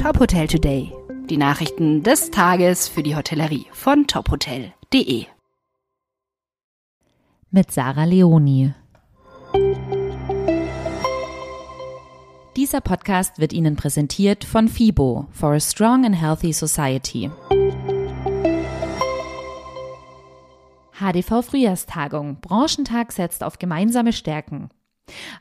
Top Hotel Today. Die Nachrichten des Tages für die Hotellerie von tophotel.de. Mit Sarah Leoni. Dieser Podcast wird Ihnen präsentiert von FIBO for a Strong and Healthy Society. HDV Frühjahrstagung. Branchentag setzt auf gemeinsame Stärken.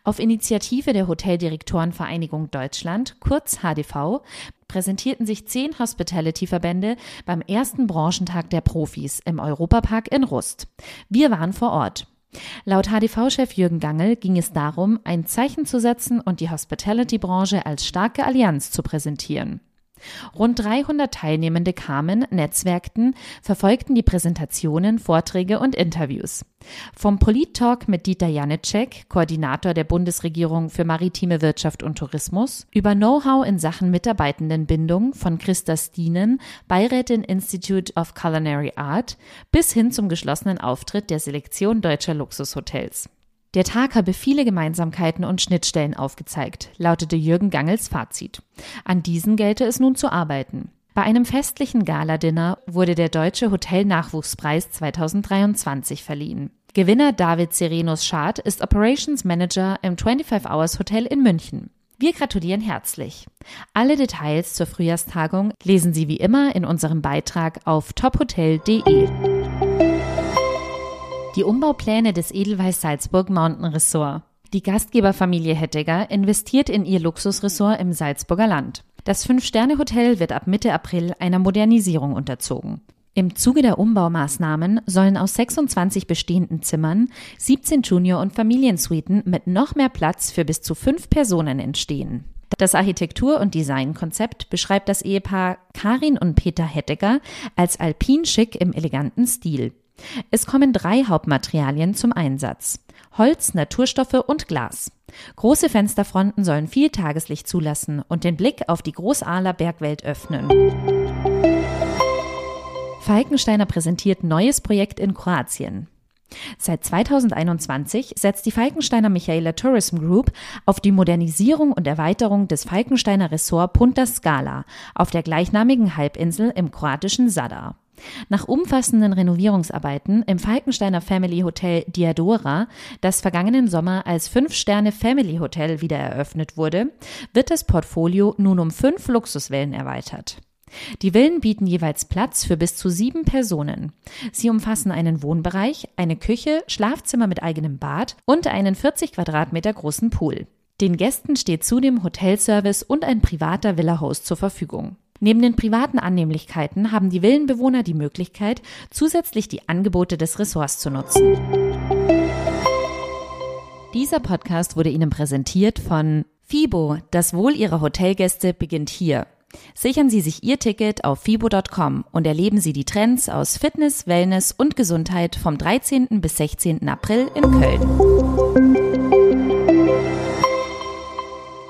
Auf Initiative der Hoteldirektorenvereinigung Deutschland, kurz HDV, präsentierten sich zehn Hospitality-Verbände beim ersten Branchentag der Profis im Europapark in Rust. Wir waren vor Ort. Laut HDV-Chef Jürgen Gangel ging es darum, ein Zeichen zu setzen und die Hospitality-Branche als starke Allianz zu präsentieren. Rund 300 Teilnehmende kamen, netzwerkten, verfolgten die Präsentationen, Vorträge und Interviews. Vom Polit-Talk mit Dieter Janicek, Koordinator der Bundesregierung für maritime Wirtschaft und Tourismus, über Know-how in Sachen Mitarbeitendenbindung von Christa Stienen, Beirätin Institute of Culinary Art, bis hin zum geschlossenen Auftritt der Selektion deutscher Luxushotels. Der Tag habe viele Gemeinsamkeiten und Schnittstellen aufgezeigt, lautete Jürgen Gangels Fazit. An diesen gelte es nun zu arbeiten. Bei einem festlichen Galadinner wurde der Deutsche Hotelnachwuchspreis 2023 verliehen. Gewinner David Serenus Schad ist Operations Manager im 25 Hours Hotel in München. Wir gratulieren herzlich. Alle Details zur Frühjahrstagung lesen Sie wie immer in unserem Beitrag auf tophotel.de. Die Umbaupläne des Edelweiss Salzburg Mountain Resort. Die Gastgeberfamilie Hettegger investiert in ihr Luxusressort im Salzburger Land. Das Fünf-Sterne-Hotel wird ab Mitte April einer Modernisierung unterzogen. Im Zuge der Umbaumaßnahmen sollen aus 26 bestehenden Zimmern 17 Junior- und Familiensuiten mit noch mehr Platz für bis zu fünf Personen entstehen. Das Architektur- und Designkonzept beschreibt das Ehepaar Karin und Peter Hettegger als alpin schick im eleganten Stil. Es kommen drei Hauptmaterialien zum Einsatz. Holz, Naturstoffe und Glas. Große Fensterfronten sollen viel Tageslicht zulassen und den Blick auf die Großahler Bergwelt öffnen. Falkensteiner präsentiert neues Projekt in Kroatien. Seit 2021 setzt die Falkensteiner Michaela Tourism Group auf die Modernisierung und Erweiterung des Falkensteiner Ressort Punta Scala auf der gleichnamigen Halbinsel im kroatischen Sadar. Nach umfassenden Renovierungsarbeiten im Falkensteiner Family Hotel Diadora, das vergangenen Sommer als Fünf-Sterne Family Hotel wieder eröffnet wurde, wird das Portfolio nun um fünf Luxuswellen erweitert. Die Villen bieten jeweils Platz für bis zu sieben Personen. Sie umfassen einen Wohnbereich, eine Küche, Schlafzimmer mit eigenem Bad und einen 40 Quadratmeter großen Pool. Den Gästen steht zudem Hotelservice und ein privater Villa-Host zur Verfügung. Neben den privaten Annehmlichkeiten haben die Villenbewohner die Möglichkeit, zusätzlich die Angebote des Ressorts zu nutzen. Dieser Podcast wurde Ihnen präsentiert von FIBO. Das Wohl Ihrer Hotelgäste beginnt hier. Sichern Sie sich Ihr Ticket auf fibo.com und erleben Sie die Trends aus Fitness, Wellness und Gesundheit vom 13. bis 16. April in Köln.